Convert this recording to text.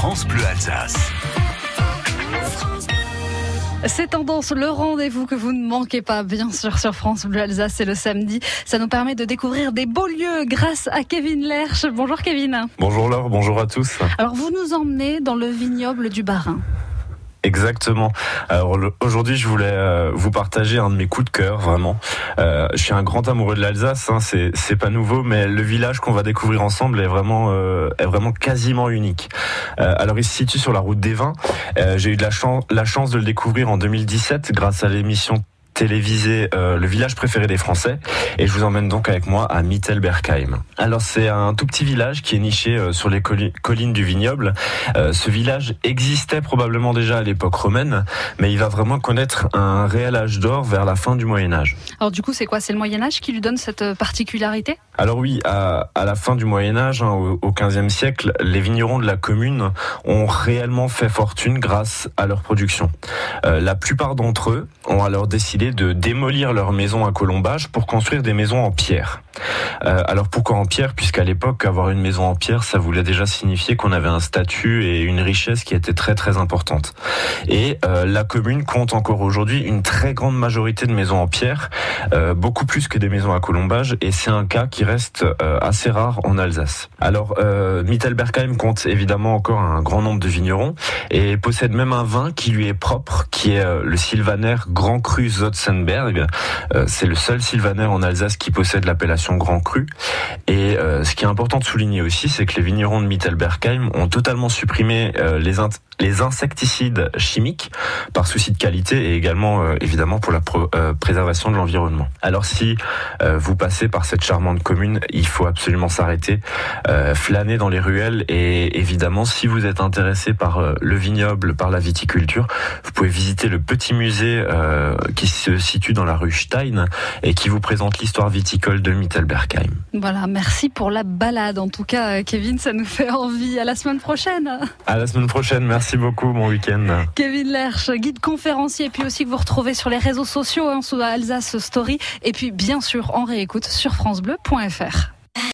France Bleu Alsace. C'est tendance, le rendez-vous que vous ne manquez pas, bien sûr, sur France Bleu Alsace, c'est le samedi. Ça nous permet de découvrir des beaux lieux grâce à Kevin Lerche. Bonjour Kevin. Bonjour Laure, bonjour à tous. Alors vous nous emmenez dans le vignoble du Barin. Exactement. Alors aujourd'hui, je voulais euh, vous partager un de mes coups de cœur, vraiment. Euh, je suis un grand amoureux de l'Alsace. Hein, c'est c'est pas nouveau, mais le village qu'on va découvrir ensemble est vraiment euh, est vraiment quasiment unique. Euh, alors il se situe sur la route des vins. Euh, J'ai eu de la chance la chance de le découvrir en 2017 grâce à l'émission télévisé euh, Le village préféré des Français et je vous emmène donc avec moi à Mittelbergheim. Alors c'est un tout petit village qui est niché euh, sur les colli- collines du vignoble. Euh, ce village existait probablement déjà à l'époque romaine, mais il va vraiment connaître un réel âge d'or vers la fin du Moyen Âge. Alors du coup, c'est quoi? C'est le Moyen Âge qui lui donne cette euh, particularité? Alors oui, à, à la fin du Moyen Âge, hein, au, au 15e siècle, les vignerons de la commune ont réellement fait fortune grâce à leur production. La plupart d'entre eux ont alors décidé de démolir leurs maisons à colombage pour construire des maisons en pierre. Euh, alors pourquoi en pierre? Puisqu'à l'époque, avoir une maison en pierre, ça voulait déjà signifier qu'on avait un statut et une richesse qui était très très importante. Et euh, la commune compte encore aujourd'hui une très grande majorité de maisons en pierre, euh, beaucoup plus que des maisons à colombage, et c'est un cas qui reste assez rare en Alsace. Alors Mittelbergheim compte évidemment encore un grand nombre de vignerons et possède même un vin qui lui est propre, qui est euh, le Sylvaner Grand Cru Zotzenberg. Euh, c'est le seul Sylvaner en Alsace qui possède l'appellation Grand Cru. Et euh, ce qui est important de souligner aussi, c'est que les vignerons de Mittelbergheim ont totalement supprimé euh, les, les insecticides chimiques par souci de qualité et également euh, évidemment pour la euh, préservation de l'environnement. Alors si euh, vous passez par cette charmante commune, il faut absolument s'arrêter, euh, flâner dans les ruelles et évidemment si vous êtes intéressé par le vignoble, par la viticulture, vous pouvez visiter le petit musée qui se situe dans la rue Stein et qui vous présente l'histoire viticole de Mittelbergheim. Voilà, merci pour la balade. En tout cas, euh, Kevin, ça nous fait envie. À la semaine prochaine. À la semaine prochaine, merci beaucoup, bon week-end. Kevin Lerche, guide conférencier, et puis aussi que vous retrouvez sur les réseaux sociaux, hein, sous Alsace Story, et puis bien sûr en réécoute sur francebleu.fr.